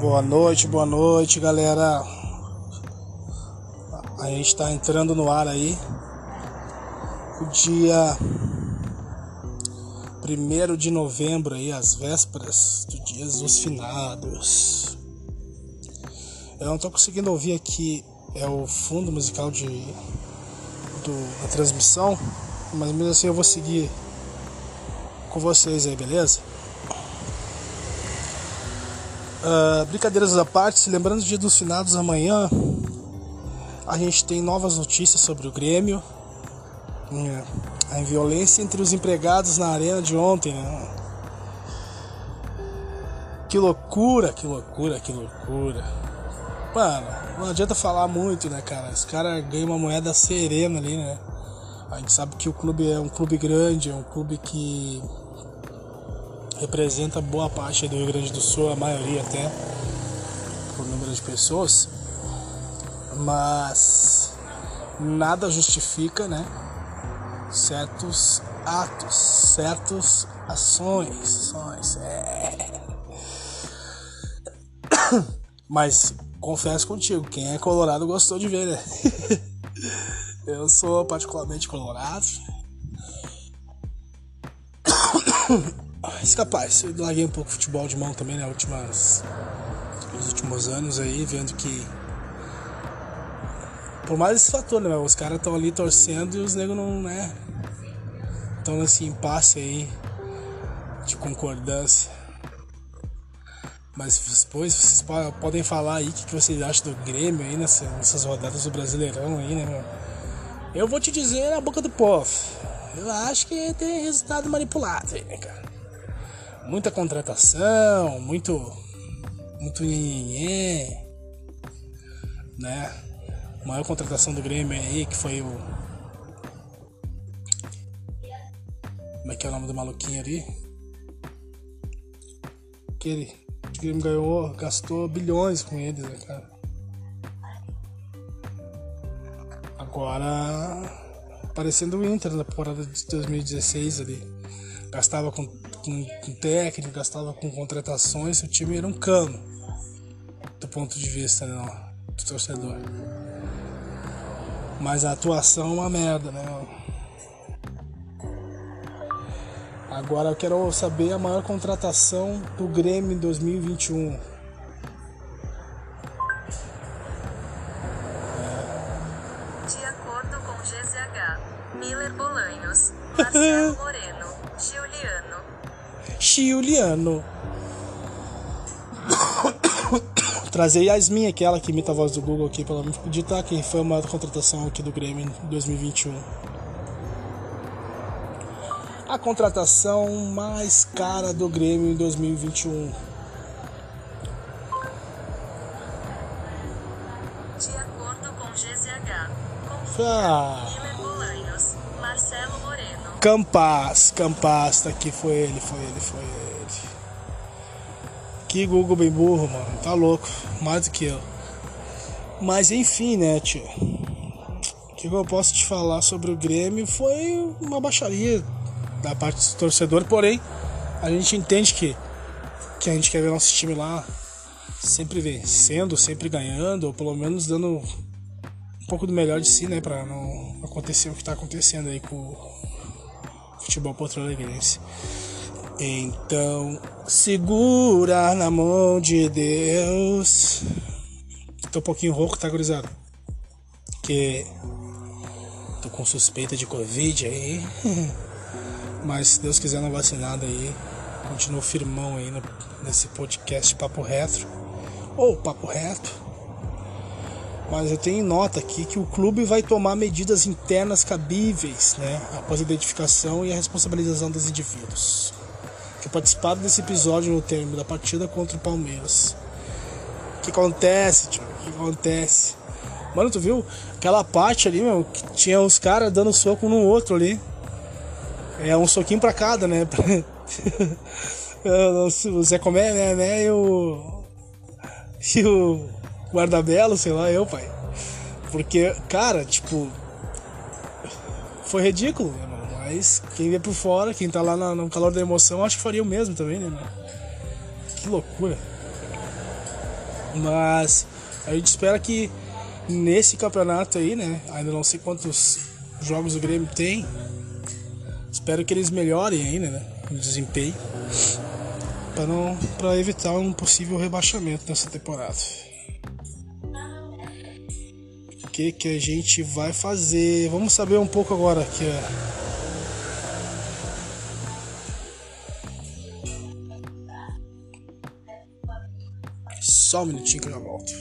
Boa noite, boa noite, galera. A gente está entrando no ar aí. O dia 1 de novembro aí, as vésperas do dia dos finados. Eu não tô conseguindo ouvir aqui é o fundo musical de do, da transmissão, mas mesmo assim eu vou seguir com vocês aí, beleza? Uh, brincadeiras à parte, lembrando do dia dos finados amanhã, a gente tem novas notícias sobre o Grêmio. É, a violência entre os empregados na arena de ontem. Né? Que loucura, que loucura, que loucura. Mano, não adianta falar muito, né, cara? Os caras ganham uma moeda serena ali, né? A gente sabe que o clube é um clube grande, é um clube que representa boa parte do Rio Grande do Sul, a maioria até, por número de pessoas, mas nada justifica, né? Certos atos, certas ações, ações, é. Mas confesso contigo, quem é colorado gostou de ver, né? Eu sou particularmente colorado. Mas capaz, eu larguei um pouco o futebol de mão também, né? Últimas, nos últimos anos aí, vendo que. Por mais esse fator, né? Os caras estão ali torcendo e os negros não, né? Estão nesse impasse aí de concordância. Mas depois vocês podem falar aí o que, vocês acham do Grêmio aí nessas rodadas do Brasileirão aí, né, meu? Eu vou te dizer na boca do povo. Eu acho que tem resultado manipulado aí, né, cara? Muita contratação, muito muito né? A maior contratação do Grêmio aí que foi o Como é que é o nome do maluquinho ali? Que ele, o Grêmio ganhou, gastou bilhões com eles, né, cara? Agora parecendo o Inter na temporada de 2016 ali. Gastava com com, com técnico, gastava com contratações, o time era um cano do ponto de vista né, do torcedor. Mas a atuação é uma merda, né? Agora eu quero saber a maior contratação do Grêmio em 2021. De acordo com GZH, Miller Bolanhos, Marcelo Giuliano, Chiuliano. Trazer Yasmin, aquela que imita a voz do Google aqui, pelo menos digitar que foi a maior contratação aqui do Grêmio em 2021. A contratação mais cara do Grêmio em 2021. De acordo com GZH, ah. Campas, Campas, tá aqui, foi ele, foi ele, foi ele. Que Google bem burro, mano, tá louco, mais do que eu. Mas enfim, né, tio. O que eu posso te falar sobre o Grêmio foi uma baixaria da parte do torcedor, porém, a gente entende que, que a gente quer ver nosso time lá sempre vencendo, sempre ganhando, ou pelo menos dando um pouco do melhor de si, né, pra não acontecer o que tá acontecendo aí com futebol porto-alegrense. Então, segura na mão de Deus. Tô um pouquinho rouco, tá, gurizada? Que tô com suspeita de Covid aí. Mas se Deus quiser não vacinado aí, continuo firmão aí no, nesse podcast Papo Retro. Ou Papo Reto mas eu tenho nota aqui que o clube vai tomar medidas internas cabíveis, né, após a identificação e a responsabilização dos indivíduos que participaram desse episódio no termo da partida contra o Palmeiras. O que acontece, tio? O que acontece? Mano, tu viu aquela parte ali, meu, que tinha os caras dando soco no outro ali. É um soquinho pra cada, né? o Zé Comé, né, né, e o. E o guarda-belo, sei lá, eu, pai. Porque, cara, tipo. Foi ridículo, mano? Mas quem vê por fora, quem tá lá no calor da emoção, acho que faria o mesmo também, né, mano? Que loucura. Mas a gente espera que nesse campeonato aí, né? Ainda não sei quantos jogos o Grêmio tem. Espero que eles melhorem ainda, né? O desempenho. Para não para evitar um possível rebaixamento nessa temporada. Que que a gente vai fazer? Vamos saber um pouco agora aqui, ó. Só um minutinho que eu já volto.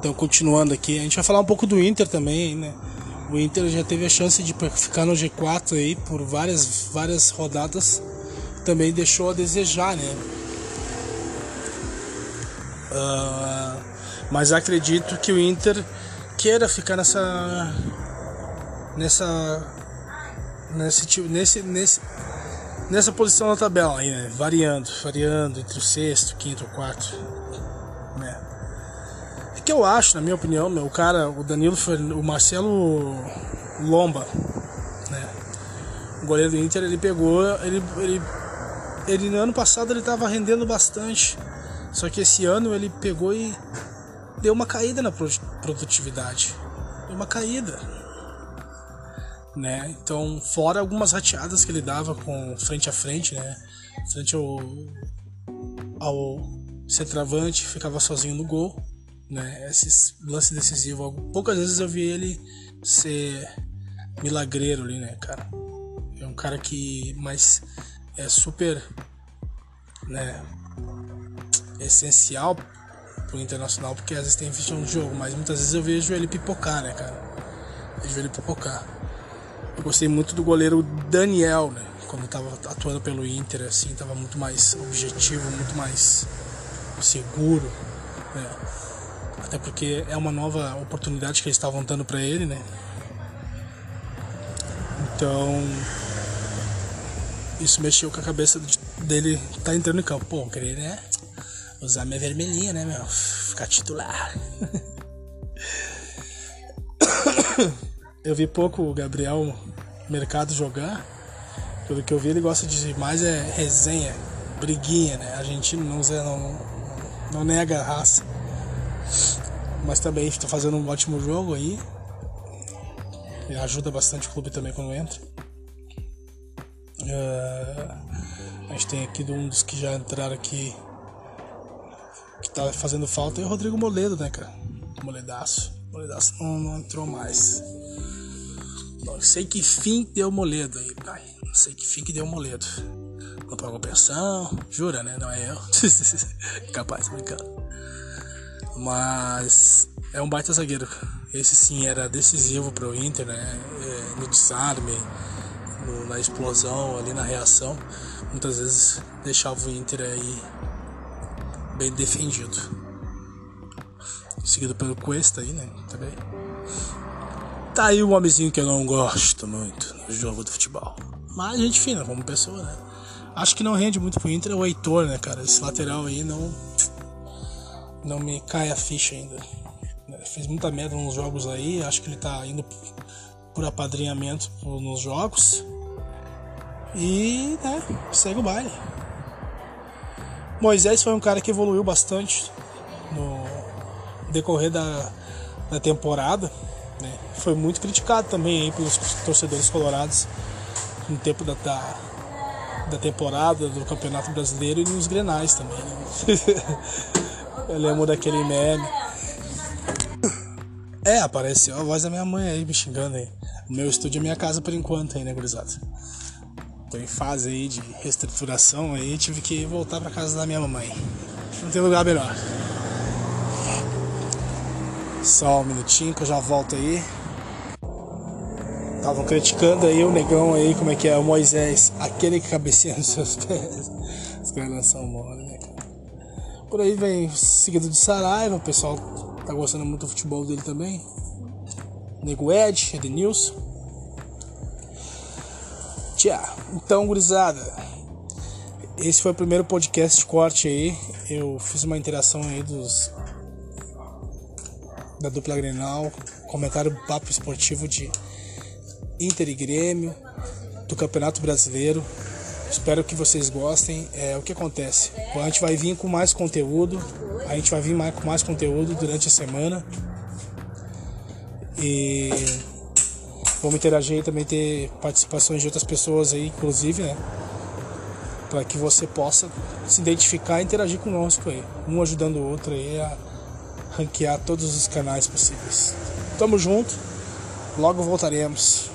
Então, continuando aqui, a gente vai falar um pouco do Inter também, né? O Inter já teve a chance de ficar no G4 aí por várias, várias rodadas. Também deixou a desejar, né? Uh, mas acredito que o Inter queira ficar nessa. nessa. nesse, nesse, nesse nessa posição na tabela aí, né? Variando, variando entre o sexto, quinto, quarto, né? É que eu acho, na minha opinião, meu, o cara, o Danilo, o Marcelo Lomba, né? O goleiro do Inter, ele pegou, ele, ele, ele no ano passado ele tava rendendo bastante, só que esse ano ele pegou e deu uma caída na produtividade, deu uma caída, né? Então, fora algumas rateadas que ele dava com frente a frente, né? Frente ao, ao centroavante, ficava sozinho no gol, né? Esses lance decisivo, poucas vezes eu vi ele ser milagreiro ali, né, cara? É um cara que mais é super, né, essencial pro internacional, porque às vezes tem visão de jogo, mas muitas vezes eu vejo ele pipocar, né, cara? Eu vejo ele pipocar. Eu gostei muito do goleiro Daniel, né? Quando estava atuando pelo Inter, assim, estava muito mais objetivo, muito mais seguro, né? Até porque é uma nova oportunidade que eles estavam dando para ele, né? Então, isso mexeu com a cabeça dele tá entrando em campo. Pô, querer, né? Usar minha vermelhinha, né, meu? Ficar titular. Eu vi pouco o Gabriel Mercado jogar. Pelo que eu vi, ele gosta de mais é resenha, briguinha, né? Argentino não, não, não nega raça. Mas também está fazendo um ótimo jogo aí. E ajuda bastante o clube também quando entra. Uh, a gente tem aqui um dos que já entraram aqui tá fazendo falta é o Rodrigo Moledo, né, cara? Moledaço. Moledaço não, não entrou mais. Não sei que fim deu Moledo aí, pai. Não sei que fim que deu Moledo. Não pagou pensão, jura, né? Não é eu. Capaz, brincando. Mas é um baita zagueiro. Esse sim era decisivo para o Inter, né? É, no desarme, no, na explosão, ali na reação. Muitas vezes deixava o Inter aí bem defendido. Seguido pelo Cuesta aí, né? Também. Tá aí um homenzinho que eu não gosto muito no jogo do futebol. Mas gente fina, como pessoa, né? Acho que não rende muito pro Inter o Heitor, né, cara? Esse lateral aí não. Não me cai a ficha ainda. Fez muita merda nos jogos aí. Acho que ele tá indo por apadrinhamento nos jogos. E, né, segue o baile. Moisés foi um cara que evoluiu bastante no decorrer da, da temporada. Né? Foi muito criticado também aí pelos torcedores colorados no tempo da, da, da temporada do Campeonato Brasileiro e nos Grenais também. Né? Eu lembro daquele meme. É, apareceu a voz da minha mãe aí me xingando aí. O meu estúdio é minha casa por enquanto aí, né, gurizada? Em fase aí de reestruturação aí, tive que voltar pra casa da minha mamãe. Não tem lugar melhor. Só um minutinho que eu já volto aí. Estavam criticando aí o negão aí, como é que é, o Moisés, aquele que cabeceia nos seus pés. Os caras são mole, né, cara? Por aí vem seguido de Saraiva, o pessoal tá gostando muito do futebol dele também. Nego Ed, Edenilson. Tchau. Então, gurizada, esse foi o primeiro podcast de corte aí. Eu fiz uma interação aí dos da dupla Grenal, comentário papo esportivo de Inter e Grêmio, do Campeonato Brasileiro. Espero que vocês gostem. É o que acontece. A gente vai vir com mais conteúdo. A gente vai vir mais, com mais conteúdo durante a semana. E vamos interagir e também ter participações de outras pessoas aí, inclusive, né? Para que você possa se identificar e interagir conosco aí. Um ajudando o outro aí a ranquear todos os canais possíveis. Tamo junto. Logo voltaremos.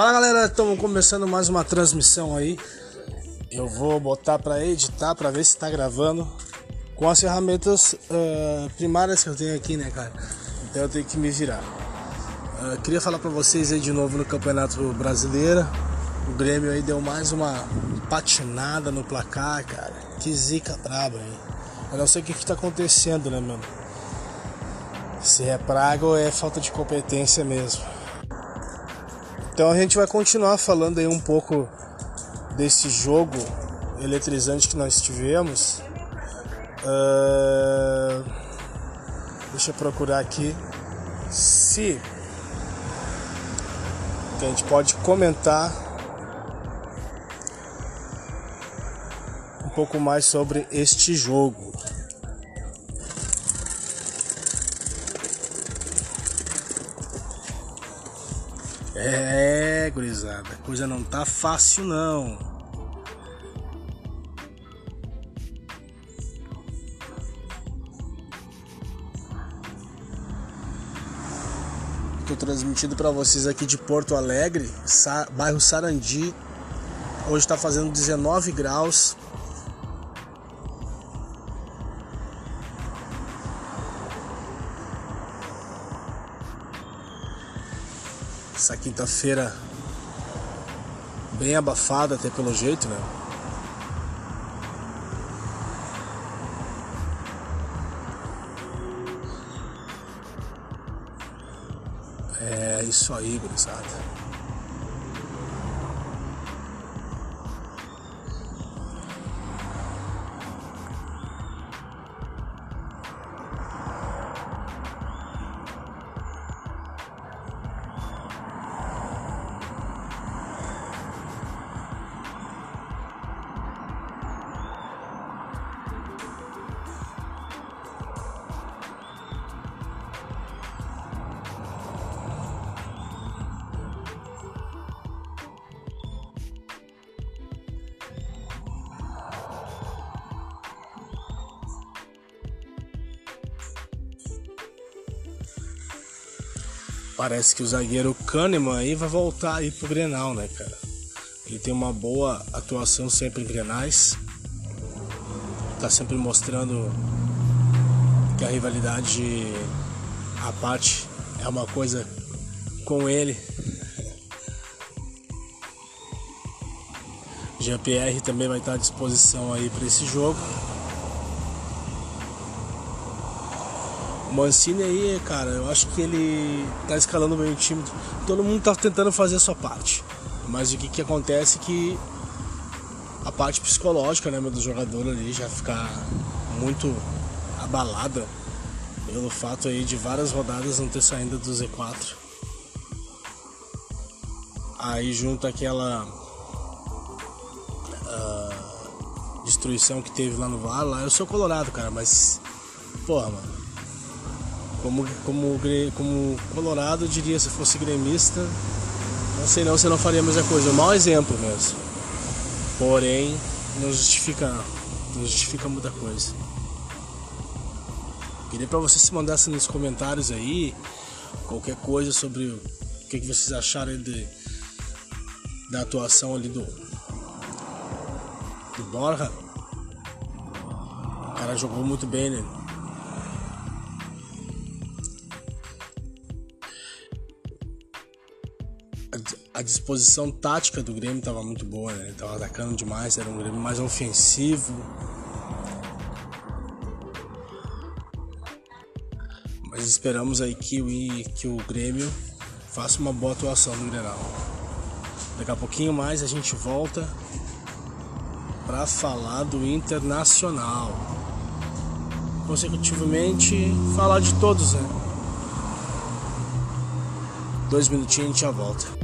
Fala galera, estamos começando mais uma transmissão aí. Eu vou botar para editar para ver se está gravando com as ferramentas uh, primárias que eu tenho aqui, né, cara? Então eu tenho que me virar. Uh, queria falar para vocês aí de novo no Campeonato Brasileiro. O Grêmio aí deu mais uma patinada no placar, cara. Que zica braba aí. Eu não sei o que, que tá acontecendo, né, mano? Se é praga ou é falta de competência mesmo. Então a gente vai continuar falando aí um pouco desse jogo eletrizante que nós tivemos. Uh, deixa eu procurar aqui se a gente pode comentar um pouco mais sobre este jogo. É, coisa não tá fácil não. Tô transmitindo para vocês aqui de Porto Alegre, bairro Sarandi. Hoje tá fazendo 19 graus. essa quinta-feira bem abafada até pelo jeito, né? É isso aí, gurizada. Parece que o zagueiro Kahneman aí vai voltar aí pro Grenal, né, cara? Ele tem uma boa atuação sempre em Grenais. Tá sempre mostrando que a rivalidade a parte é uma coisa com ele. Jean-Pierre também vai estar à disposição aí para esse jogo. Mancini aí, cara, eu acho que ele tá escalando bem o time. Todo mundo tá tentando fazer a sua parte. Mas o que que acontece é que a parte psicológica, né, do jogador ali já ficar muito abalada pelo fato aí de várias rodadas não ter saído do Z4. Aí junto aquela uh, destruição que teve lá no VAR, lá eu sou colorado, cara, mas porra, mano como, como, como Colorado, diria se fosse gremista, não sei não, você não faria a mesma coisa. Um mau exemplo mesmo. Porém, não justifica não. justifica muita coisa. Queria para vocês se mandassem nos comentários aí qualquer coisa sobre o que, que vocês acharam de, da atuação ali do, do Borja. O cara jogou muito bem, né? Disposição tática do Grêmio estava muito boa, né? Tava atacando demais, era um Grêmio mais ofensivo. Mas esperamos aí que o, que o Grêmio faça uma boa atuação no Grenal. Daqui a pouquinho mais a gente volta para falar do Internacional. Consecutivamente, falar de todos, né? Dois minutinhos e a gente já volta.